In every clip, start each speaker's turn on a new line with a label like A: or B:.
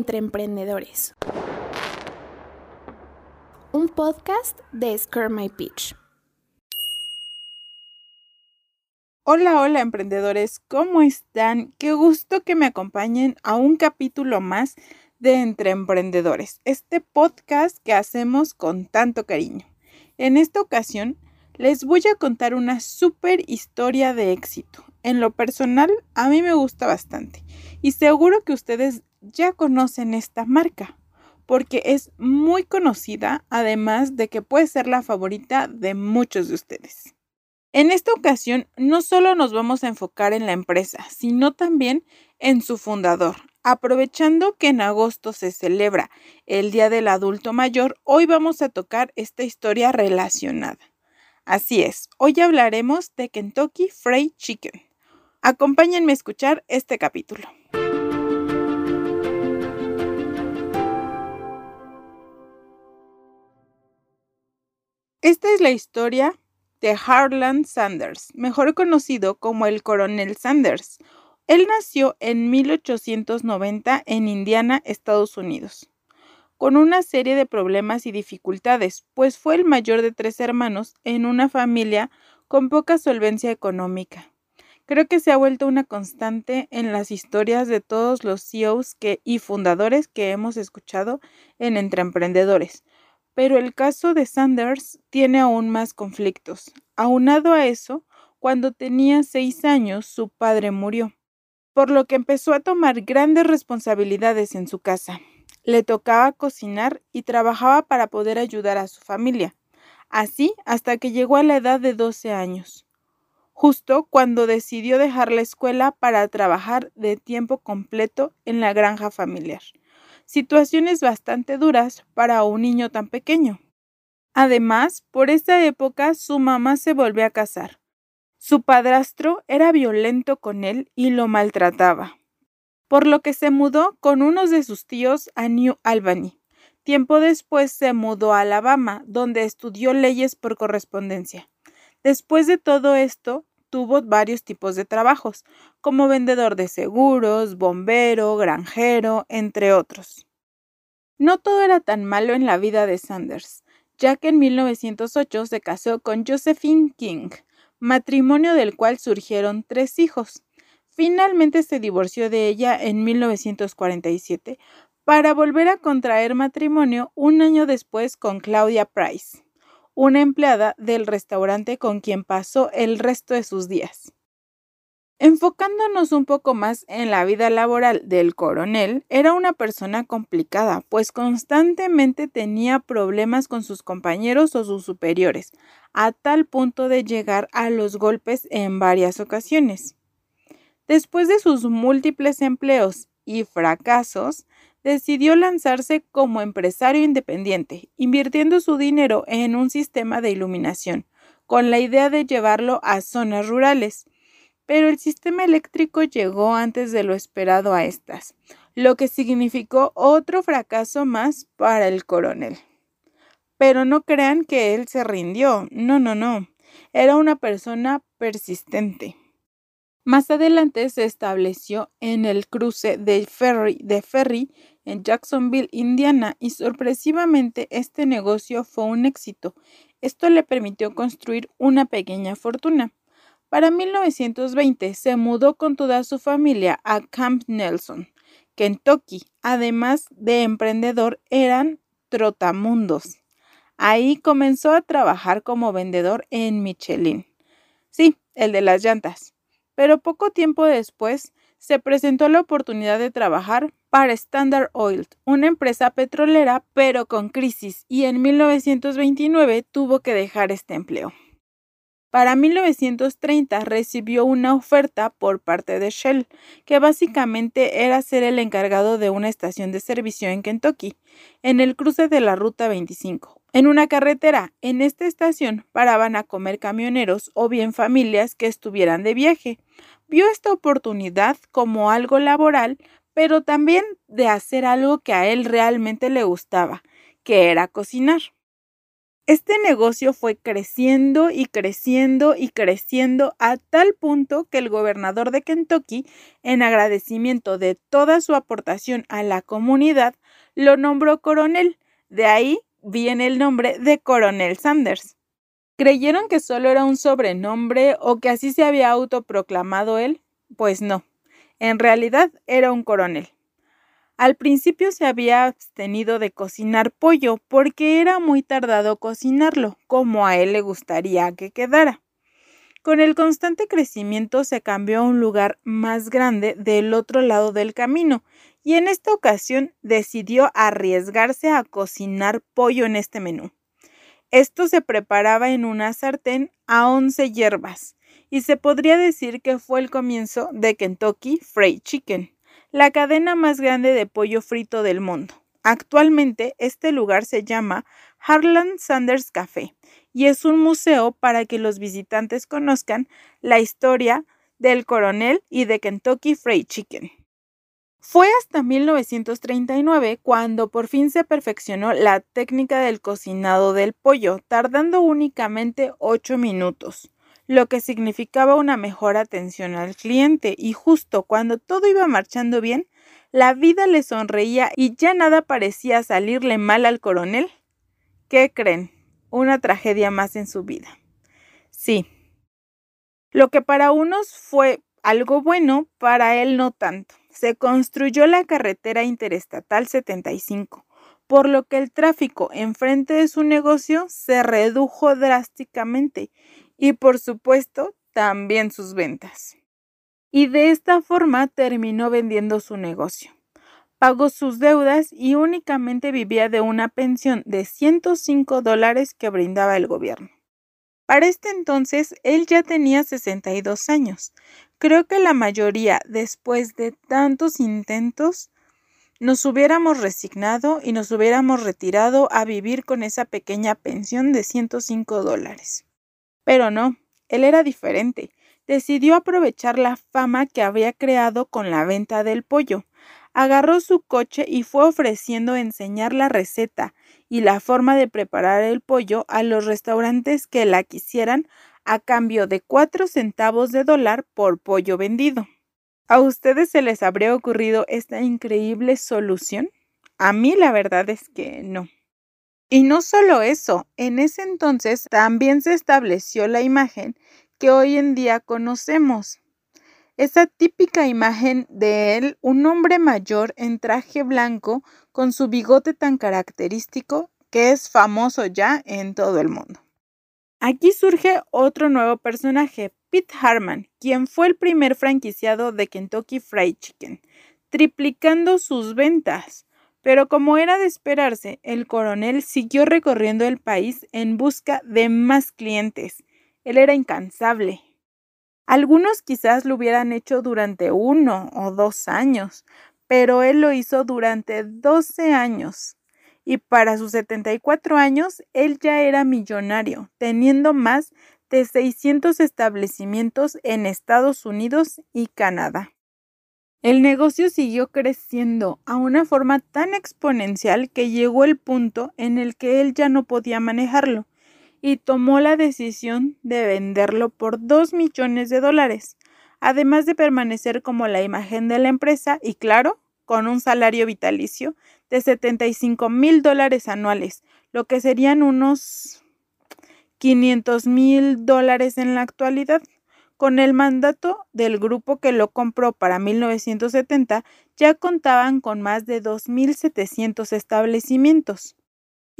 A: entre emprendedores. Un podcast de Scare My Pitch.
B: Hola, hola emprendedores, ¿cómo están? Qué gusto que me acompañen a un capítulo más de Entre Emprendedores, este podcast que hacemos con tanto cariño. En esta ocasión les voy a contar una súper historia de éxito. En lo personal, a mí me gusta bastante y seguro que ustedes ya conocen esta marca porque es muy conocida, además de que puede ser la favorita de muchos de ustedes. En esta ocasión, no solo nos vamos a enfocar en la empresa, sino también en su fundador. Aprovechando que en agosto se celebra el Día del Adulto Mayor, hoy vamos a tocar esta historia relacionada. Así es, hoy hablaremos de Kentucky Fried Chicken. Acompáñenme a escuchar este capítulo. Esta es la historia de Harlan Sanders, mejor conocido como el coronel Sanders. Él nació en 1890 en Indiana, Estados Unidos, con una serie de problemas y dificultades, pues fue el mayor de tres hermanos en una familia con poca solvencia económica. Creo que se ha vuelto una constante en las historias de todos los CEOs y fundadores que hemos escuchado en Entre Emprendedores, pero el caso de Sanders tiene aún más conflictos. Aunado a eso, cuando tenía seis años, su padre murió, por lo que empezó a tomar grandes responsabilidades en su casa. Le tocaba cocinar y trabajaba para poder ayudar a su familia, así hasta que llegó a la edad de 12 años, justo cuando decidió dejar la escuela para trabajar de tiempo completo en la granja familiar situaciones bastante duras para un niño tan pequeño. Además, por esa época su mamá se volvió a casar. Su padrastro era violento con él y lo maltrataba, por lo que se mudó con unos de sus tíos a New Albany. Tiempo después se mudó a Alabama, donde estudió leyes por correspondencia. Después de todo esto, tuvo varios tipos de trabajos, como vendedor de seguros, bombero, granjero, entre otros. No todo era tan malo en la vida de Sanders, ya que en 1908 se casó con Josephine King, matrimonio del cual surgieron tres hijos. Finalmente se divorció de ella en 1947 para volver a contraer matrimonio un año después con Claudia Price una empleada del restaurante con quien pasó el resto de sus días. Enfocándonos un poco más en la vida laboral del coronel, era una persona complicada, pues constantemente tenía problemas con sus compañeros o sus superiores, a tal punto de llegar a los golpes en varias ocasiones. Después de sus múltiples empleos y fracasos, decidió lanzarse como empresario independiente, invirtiendo su dinero en un sistema de iluminación, con la idea de llevarlo a zonas rurales. Pero el sistema eléctrico llegó antes de lo esperado a estas, lo que significó otro fracaso más para el coronel. Pero no crean que él se rindió, no, no, no, era una persona persistente. Más adelante se estableció en el cruce de ferry, de ferry en Jacksonville, Indiana, y sorpresivamente este negocio fue un éxito. Esto le permitió construir una pequeña fortuna. Para 1920 se mudó con toda su familia a Camp Nelson, Kentucky. Además de emprendedor, eran trotamundos. Ahí comenzó a trabajar como vendedor en Michelin. Sí, el de las llantas pero poco tiempo después se presentó la oportunidad de trabajar para Standard Oil, una empresa petrolera, pero con crisis, y en 1929 tuvo que dejar este empleo. Para 1930 recibió una oferta por parte de Shell, que básicamente era ser el encargado de una estación de servicio en Kentucky, en el cruce de la Ruta 25, en una carretera, en esta estación paraban a comer camioneros o bien familias que estuvieran de viaje. Vio esta oportunidad como algo laboral, pero también de hacer algo que a él realmente le gustaba, que era cocinar. Este negocio fue creciendo y creciendo y creciendo a tal punto que el gobernador de Kentucky, en agradecimiento de toda su aportación a la comunidad, lo nombró coronel. De ahí viene el nombre de Coronel Sanders. ¿Creyeron que solo era un sobrenombre o que así se había autoproclamado él? Pues no, en realidad era un coronel. Al principio se había abstenido de cocinar pollo porque era muy tardado cocinarlo, como a él le gustaría que quedara. Con el constante crecimiento se cambió a un lugar más grande del otro lado del camino y en esta ocasión decidió arriesgarse a cocinar pollo en este menú. Esto se preparaba en una sartén a 11 hierbas y se podría decir que fue el comienzo de Kentucky Fried Chicken la cadena más grande de pollo frito del mundo. Actualmente este lugar se llama Harlan Sanders Café y es un museo para que los visitantes conozcan la historia del coronel y de Kentucky Fried Chicken. Fue hasta 1939 cuando por fin se perfeccionó la técnica del cocinado del pollo, tardando únicamente 8 minutos lo que significaba una mejor atención al cliente y justo cuando todo iba marchando bien, la vida le sonreía y ya nada parecía salirle mal al coronel. ¿Qué creen? Una tragedia más en su vida. Sí. Lo que para unos fue algo bueno, para él no tanto. Se construyó la carretera interestatal 75, por lo que el tráfico enfrente de su negocio se redujo drásticamente y por supuesto también sus ventas. Y de esta forma terminó vendiendo su negocio. Pagó sus deudas y únicamente vivía de una pensión de 105 dólares que brindaba el gobierno. Para este entonces él ya tenía 62 años. Creo que la mayoría, después de tantos intentos, nos hubiéramos resignado y nos hubiéramos retirado a vivir con esa pequeña pensión de 105 dólares. Pero no, él era diferente. Decidió aprovechar la fama que había creado con la venta del pollo. Agarró su coche y fue ofreciendo enseñar la receta y la forma de preparar el pollo a los restaurantes que la quisieran a cambio de cuatro centavos de dólar por pollo vendido. ¿A ustedes se les habría ocurrido esta increíble solución? A mí la verdad es que no. Y no solo eso, en ese entonces también se estableció la imagen que hoy en día conocemos. Esa típica imagen de él, un hombre mayor en traje blanco con su bigote tan característico que es famoso ya en todo el mundo. Aquí surge otro nuevo personaje, Pete Harman, quien fue el primer franquiciado de Kentucky Fried Chicken, triplicando sus ventas. Pero como era de esperarse, el coronel siguió recorriendo el país en busca de más clientes. Él era incansable. Algunos quizás lo hubieran hecho durante uno o dos años, pero él lo hizo durante 12 años. Y para sus 74 años, él ya era millonario, teniendo más de 600 establecimientos en Estados Unidos y Canadá. El negocio siguió creciendo a una forma tan exponencial que llegó el punto en el que él ya no podía manejarlo y tomó la decisión de venderlo por dos millones de dólares, además de permanecer como la imagen de la empresa y claro, con un salario vitalicio de 75 mil dólares anuales, lo que serían unos 500 mil dólares en la actualidad. Con el mandato del grupo que lo compró para 1970, ya contaban con más de 2.700 establecimientos.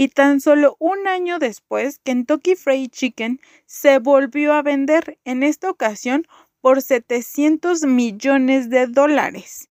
B: Y tan solo un año después, Kentucky Fried Chicken se volvió a vender, en esta ocasión por 700 millones de dólares,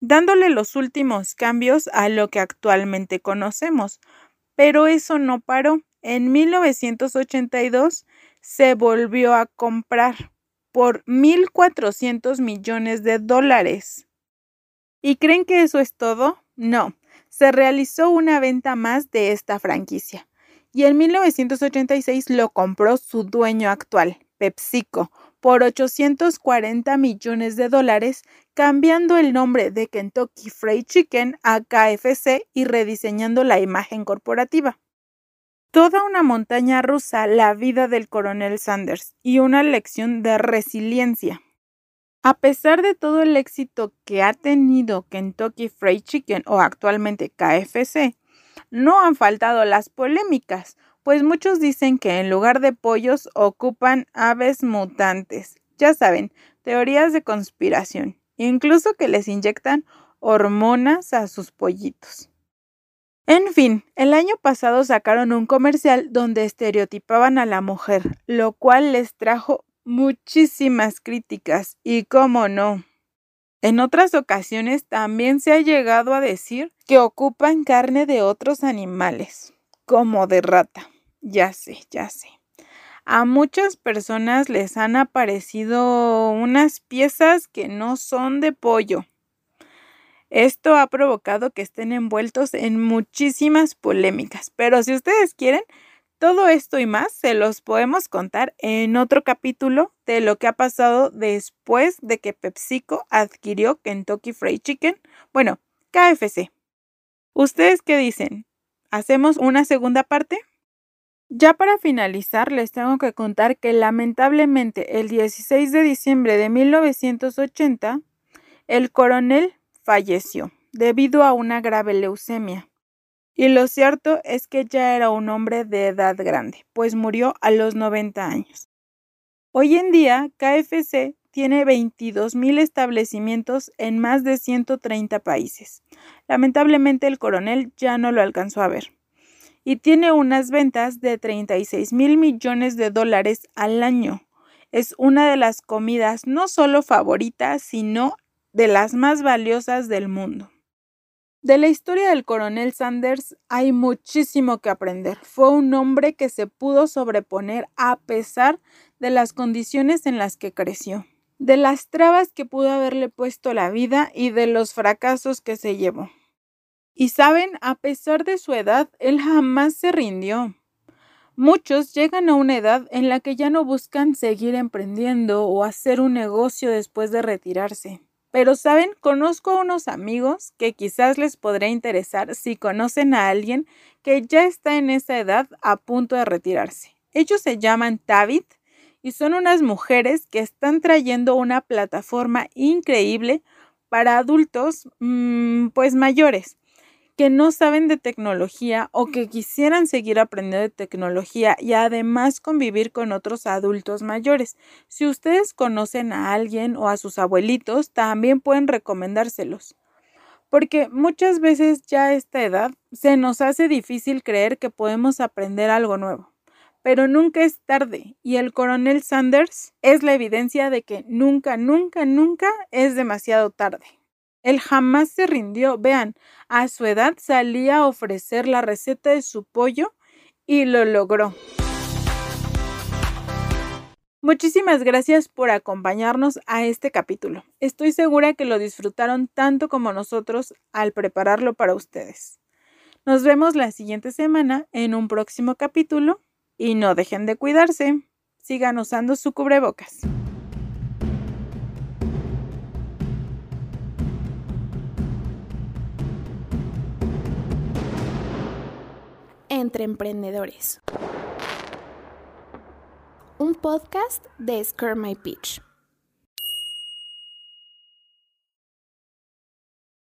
B: dándole los últimos cambios a lo que actualmente conocemos. Pero eso no paró. En 1982 se volvió a comprar por 1.400 millones de dólares. ¿Y creen que eso es todo? No, se realizó una venta más de esta franquicia y en 1986 lo compró su dueño actual, PepsiCo, por 840 millones de dólares, cambiando el nombre de Kentucky Fried Chicken a KFC y rediseñando la imagen corporativa. Toda una montaña rusa la vida del coronel Sanders y una lección de resiliencia. A pesar de todo el éxito que ha tenido Kentucky Fried Chicken o actualmente KFC, no han faltado las polémicas, pues muchos dicen que en lugar de pollos ocupan aves mutantes. Ya saben, teorías de conspiración, incluso que les inyectan hormonas a sus pollitos. En fin, el año pasado sacaron un comercial donde estereotipaban a la mujer, lo cual les trajo muchísimas críticas y cómo no. En otras ocasiones también se ha llegado a decir que ocupan carne de otros animales, como de rata. Ya sé, ya sé. A muchas personas les han aparecido unas piezas que no son de pollo. Esto ha provocado que estén envueltos en muchísimas polémicas, pero si ustedes quieren, todo esto y más se los podemos contar en otro capítulo de lo que ha pasado después de que PepsiCo adquirió Kentucky Fried Chicken, bueno, KFC. ¿Ustedes qué dicen? ¿Hacemos una segunda parte? Ya para finalizar, les tengo que contar que lamentablemente el 16 de diciembre de 1980, el coronel falleció debido a una grave leucemia. Y lo cierto es que ya era un hombre de edad grande, pues murió a los 90 años. Hoy en día, KFC tiene 22.000 establecimientos en más de 130 países. Lamentablemente el coronel ya no lo alcanzó a ver. Y tiene unas ventas de 36 mil millones de dólares al año. Es una de las comidas no solo favoritas, sino de las más valiosas del mundo. De la historia del coronel Sanders hay muchísimo que aprender. Fue un hombre que se pudo sobreponer a pesar de las condiciones en las que creció, de las trabas que pudo haberle puesto la vida y de los fracasos que se llevó. Y saben, a pesar de su edad, él jamás se rindió. Muchos llegan a una edad en la que ya no buscan seguir emprendiendo o hacer un negocio después de retirarse. Pero, ¿saben? Conozco a unos amigos que quizás les podría interesar si conocen a alguien que ya está en esa edad a punto de retirarse. Ellos se llaman Tavit y son unas mujeres que están trayendo una plataforma increíble para adultos mm, pues mayores que no saben de tecnología o que quisieran seguir aprendiendo de tecnología y además convivir con otros adultos mayores. Si ustedes conocen a alguien o a sus abuelitos, también pueden recomendárselos. Porque muchas veces ya a esta edad se nos hace difícil creer que podemos aprender algo nuevo. Pero nunca es tarde y el coronel Sanders es la evidencia de que nunca, nunca, nunca es demasiado tarde. Él jamás se rindió. Vean, a su edad salía a ofrecer la receta de su pollo y lo logró. Muchísimas gracias por acompañarnos a este capítulo. Estoy segura que lo disfrutaron tanto como nosotros al prepararlo para ustedes. Nos vemos la siguiente semana en un próximo capítulo y no dejen de cuidarse. Sigan usando su cubrebocas.
A: Entre emprendedores. Un podcast de Scare My Pitch.